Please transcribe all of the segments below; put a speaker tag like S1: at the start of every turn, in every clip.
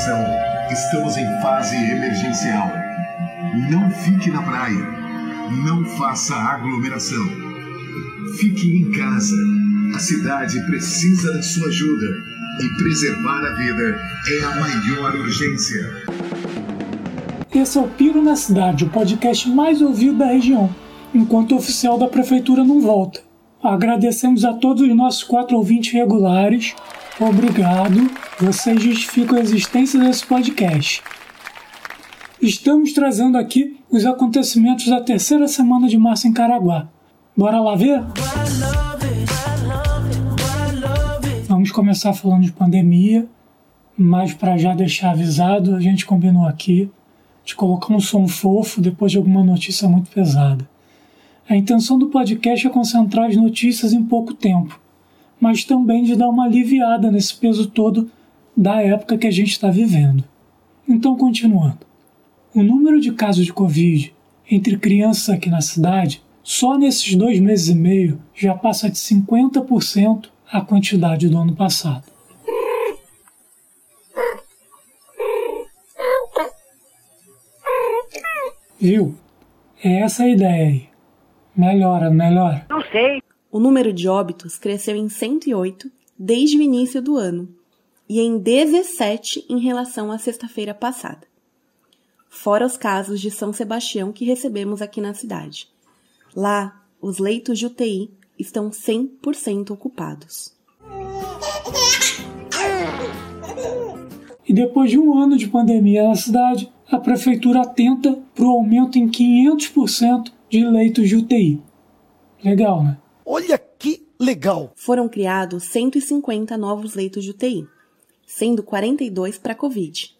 S1: Atenção, estamos em fase emergencial. Não fique na praia. Não faça aglomeração. Fique em casa. A cidade precisa da sua ajuda. E preservar a vida é a maior urgência.
S2: Esse é o Piro na Cidade, o podcast mais ouvido da região, enquanto o oficial da prefeitura não volta. Agradecemos a todos os nossos quatro ouvintes regulares. Obrigado. Vocês justificam a existência desse podcast. Estamos trazendo aqui os acontecimentos da terceira semana de março em Caraguá. Bora lá ver? Vamos começar falando de pandemia, mas para já deixar avisado, a gente combinou aqui de colocar um som fofo depois de alguma notícia muito pesada. A intenção do podcast é concentrar as notícias em pouco tempo, mas também de dar uma aliviada nesse peso todo da época que a gente está vivendo. Então, continuando. O número de casos de Covid entre crianças aqui na cidade, só nesses dois meses e meio, já passa de 50% a quantidade do ano passado. Viu? É essa a ideia aí. Melhora, melhora.
S3: Não sei.
S4: O número de óbitos cresceu em 108 desde o início do ano e em 17 em relação à sexta-feira passada fora os casos de São Sebastião que recebemos aqui na cidade. Lá, os leitos de UTI estão 100% ocupados.
S2: E depois de um ano de pandemia na cidade, a prefeitura atenta para o aumento em 500% de leitos de UTI. Legal, né?
S5: Olha que legal!
S4: Foram criados 150 novos leitos de UTI, sendo 42 para Covid.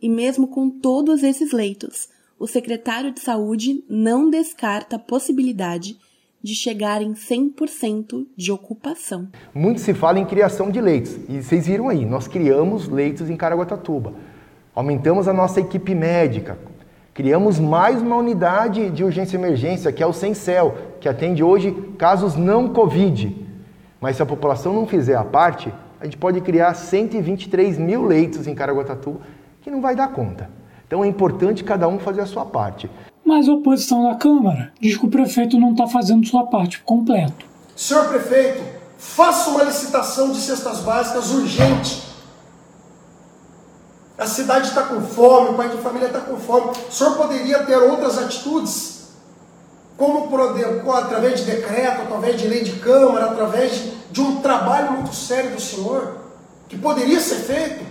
S4: E mesmo com todos esses leitos, o secretário de Saúde não descarta a possibilidade de chegar em 100% de ocupação.
S6: Muito se fala em criação de leitos, e vocês viram aí, nós criamos leitos em Caraguatatuba. Aumentamos a nossa equipe médica, criamos mais uma unidade de urgência e emergência, que é o Sencel, que atende hoje casos não Covid. Mas se a população não fizer a parte, a gente pode criar 123 mil leitos em Caraguatatuba que não vai dar conta. Então é importante cada um fazer a sua parte.
S2: Mas a oposição na Câmara diz que o prefeito não está fazendo sua parte completo.
S5: Senhor prefeito, faça uma licitação de cestas básicas urgente. A cidade está com fome, o pai de família está com fome. O senhor poderia ter outras atitudes? Como através de decreto, através de lei de Câmara, através de, um trabalho muito sério do senhor, que poderia ser feito?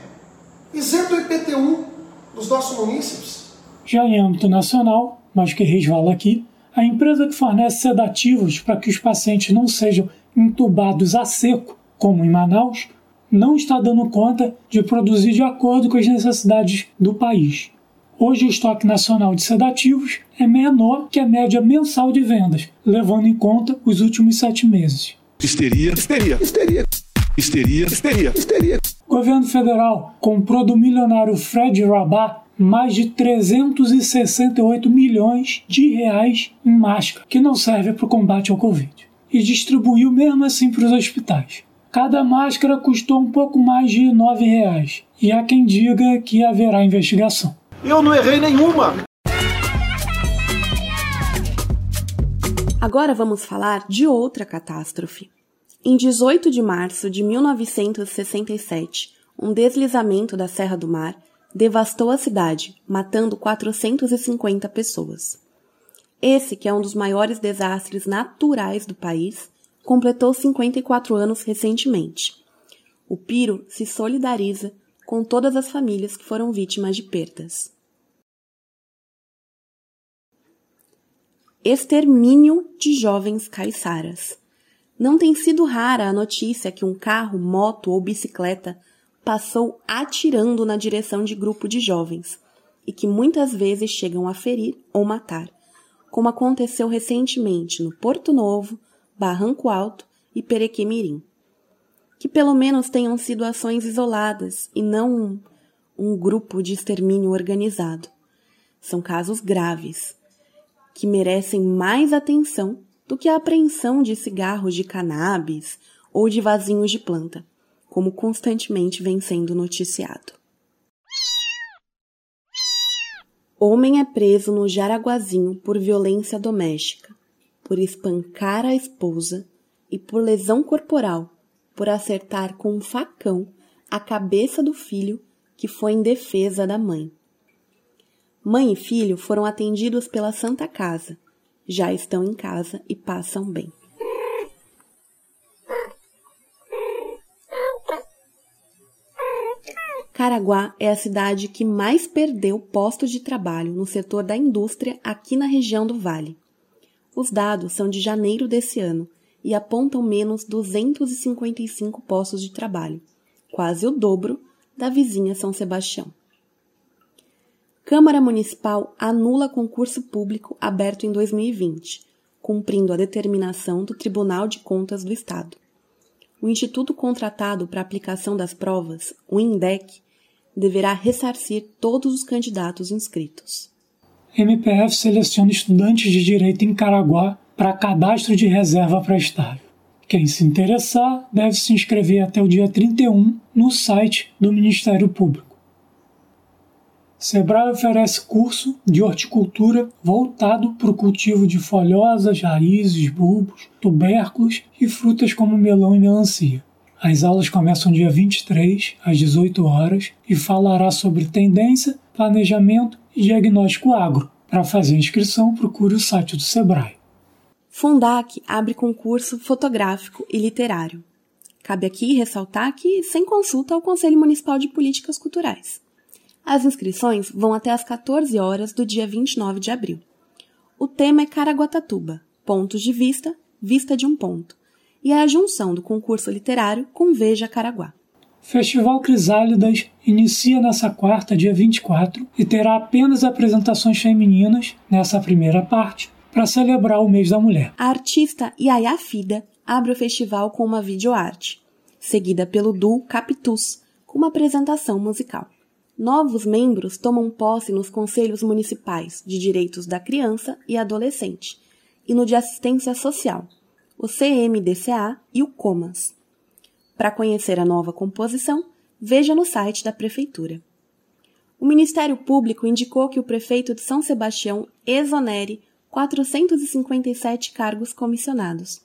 S5: isento do IPTU dos nossos munícipes.
S2: Já em âmbito nacional, mas que resvala aqui, a empresa que fornece sedativos para que os pacientes não sejam entubados a seco, como em Manaus, não está dando conta de produzir de acordo com as necessidades do país. Hoje, o estoque nacional de sedativos é menor que a média mensal de vendas, levando em conta os últimos sete meses.
S7: Histeria, histeria, histeria, histeria, histeria, histeria.
S2: O governo federal comprou do milionário Fred Rabat mais de 368 milhões de reais em máscara, que não serve para o combate ao Covid, e distribuiu mesmo assim para os hospitais. Cada máscara custou um pouco mais de 9 reais, e há quem diga que haverá investigação.
S5: Eu não errei nenhuma!
S4: Agora vamos falar de outra catástrofe. Em 18 de março de 1967, um deslizamento da Serra do Mar devastou a cidade, matando 450 pessoas. Esse, que é um dos maiores desastres naturais do país, completou 54 anos recentemente. O Piro se solidariza com todas as famílias que foram vítimas de perdas. Extermínio de jovens caiçaras. Não tem sido rara a notícia que um carro, moto ou bicicleta passou atirando na direção de grupo de jovens e que muitas vezes chegam a ferir ou matar, como aconteceu recentemente no Porto Novo, Barranco Alto e Perequemirim. Que pelo menos tenham sido ações isoladas e não um, um grupo de extermínio organizado. São casos graves, que merecem mais atenção do que a apreensão de cigarros de cannabis ou de vasinhos de planta, como constantemente vem sendo noticiado. Homem é preso no Jaraguazinho por violência doméstica, por espancar a esposa e por lesão corporal, por acertar com um facão a cabeça do filho que foi em defesa da mãe. Mãe e filho foram atendidos pela Santa Casa, já estão em casa e passam bem. Caraguá é a cidade que mais perdeu postos de trabalho no setor da indústria aqui na região do Vale. Os dados são de janeiro desse ano e apontam menos 255 postos de trabalho, quase o dobro da vizinha São Sebastião. Câmara Municipal anula concurso público aberto em 2020, cumprindo a determinação do Tribunal de Contas do Estado. O instituto contratado para aplicação das provas, o INDEC, deverá ressarcir todos os candidatos inscritos.
S2: MPF seleciona estudantes de direito em Caraguá para cadastro de reserva para estágio. Quem se interessar deve se inscrever até o dia 31 no site do Ministério Público. Sebrae oferece curso de horticultura voltado para o cultivo de folhosas, raízes, bulbos, tubérculos e frutas como melão e melancia. As aulas começam dia 23, às 18 horas, e falará sobre tendência, planejamento e diagnóstico agro. Para fazer inscrição, procure o site do Sebrae.
S4: Fundac abre concurso fotográfico e literário. Cabe aqui ressaltar que sem consulta ao Conselho Municipal de Políticas Culturais. As inscrições vão até às 14 horas do dia 29 de abril. O tema é Caraguatatuba, pontos de vista, vista de um ponto e a junção do concurso literário com Veja Caraguá.
S2: Festival Crisálidas inicia nessa quarta, dia 24, e terá apenas apresentações femininas nessa primeira parte, para celebrar o mês da mulher.
S4: A artista Yaya Fida abre o festival com uma videoarte, seguida pelo duo Capitus, com uma apresentação musical. Novos membros tomam posse nos conselhos municipais de direitos da criança e adolescente e no de assistência social, o CMDCA e o COMAS. Para conhecer a nova composição, veja no site da Prefeitura. O Ministério Público indicou que o prefeito de São Sebastião exonere 457 cargos comissionados.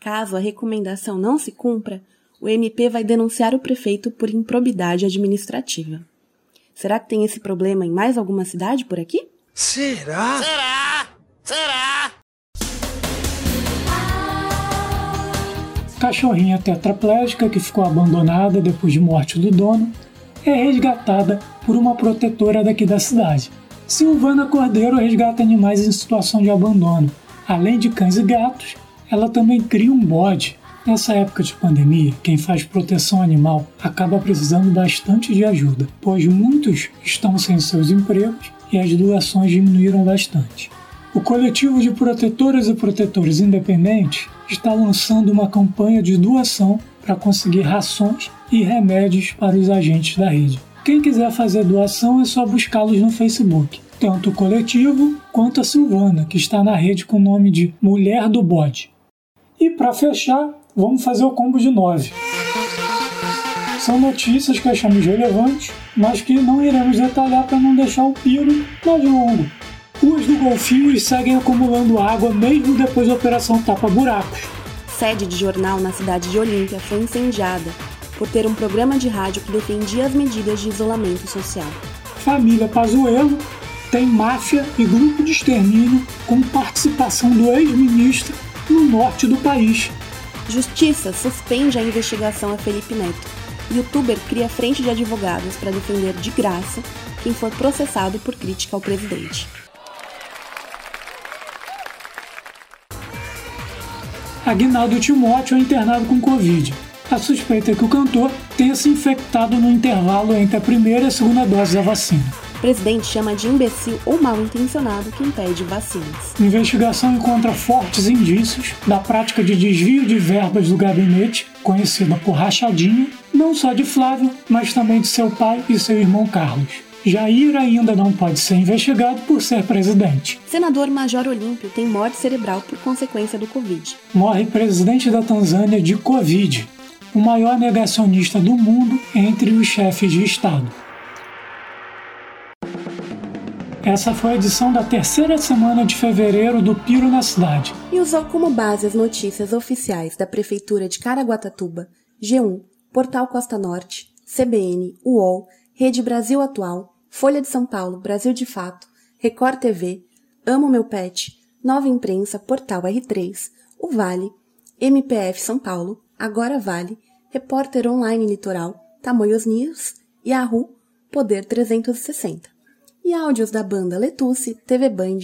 S4: Caso a recomendação não se cumpra, o MP vai denunciar o prefeito por improbidade administrativa. Será que tem esse problema em mais alguma cidade por aqui?
S7: Será? Será? Será?
S2: Cachorrinha tetraplégica que ficou abandonada depois de morte do dono é resgatada por uma protetora daqui da cidade. Silvana Cordeiro resgata animais em situação de abandono. Além de cães e gatos, ela também cria um bode. Nessa época de pandemia, quem faz proteção animal acaba precisando bastante de ajuda, pois muitos estão sem seus empregos e as doações diminuíram bastante. O coletivo de protetoras e protetores independentes está lançando uma campanha de doação para conseguir rações e remédios para os agentes da rede. Quem quiser fazer doação é só buscá-los no Facebook, tanto o coletivo quanto a Silvana, que está na rede com o nome de Mulher do Bode. E para fechar, vamos fazer o combo de 9. São notícias que achamos relevantes, mas que não iremos detalhar para não deixar o piro mais longo. Ruas do Golfinhos seguem acumulando água mesmo depois da Operação Tapa Buracos.
S4: Sede de jornal na cidade de Olímpia foi incendiada por ter um programa de rádio que defendia as medidas de isolamento social.
S2: Família Pazuello tem máfia e grupo de extermínio com participação do ex-ministro no norte do país.
S4: Justiça suspende a investigação a Felipe Neto. Youtuber cria frente de advogados para defender de graça quem for processado por crítica ao presidente.
S2: Aguinaldo Timóteo é internado com Covid. A suspeita é que o cantor tenha se infectado no intervalo entre a primeira e a segunda dose da vacina.
S4: O presidente chama de imbecil ou mal intencionado quem pede vacinas.
S2: A investigação encontra fortes indícios da prática de desvio de verbas do gabinete, conhecida por rachadinha, não só de Flávio, mas também de seu pai e seu irmão Carlos. Jair ainda não pode ser investigado por ser presidente.
S4: Senador Major Olímpio tem morte cerebral por consequência do Covid.
S2: Morre presidente da Tanzânia de Covid, o maior negacionista do mundo entre os chefes de Estado. Essa foi a edição da terceira semana de fevereiro do Piro na Cidade.
S4: E usou como base as notícias oficiais da Prefeitura de Caraguatatuba, G1, Portal Costa Norte, CBN, UOL, Rede Brasil Atual, Folha de São Paulo, Brasil de Fato, Record TV, Amo Meu Pet, Nova Imprensa, Portal R3, O Vale, MPF São Paulo, Agora Vale, Repórter Online Litoral, Tamoios News, Yahoo, Poder 360 e áudios da banda Letusse, TV Band,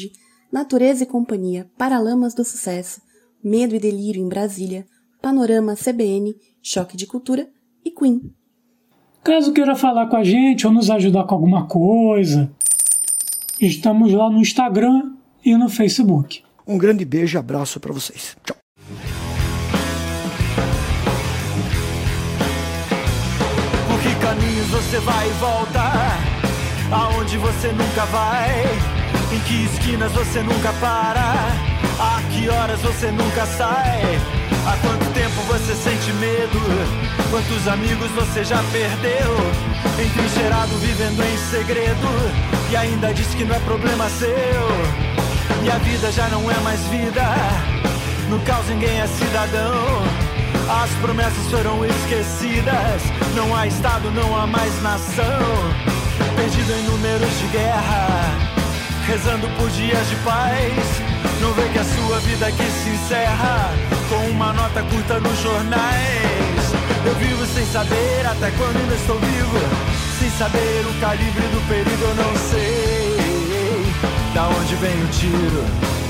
S4: Natureza e Companhia, Paralamas do Sucesso, Medo e Delírio em Brasília, Panorama CBN, Choque de Cultura e Queen.
S2: Caso queira falar com a gente ou nos ajudar com alguma coisa, estamos lá no Instagram e no Facebook.
S3: Um grande beijo e abraço para vocês. Tchau.
S8: Por que caminhos você vai e volta? aonde você nunca vai, em que esquinas você nunca para, a que horas você nunca sai. Há quanto tempo você sente medo? Quantos amigos você já perdeu? Entrincheirado vivendo em segredo e ainda diz que não é problema seu. E a vida já não é mais vida, no caos ninguém é cidadão. As promessas foram esquecidas, não há Estado, não há mais nação perdido em números de guerra, rezando por dias de paz. Não vê que a sua vida aqui se encerra com uma nota curta nos jornais. Eu vivo sem saber até quando ainda estou vivo, sem saber o calibre do perigo, eu não sei da onde vem o tiro.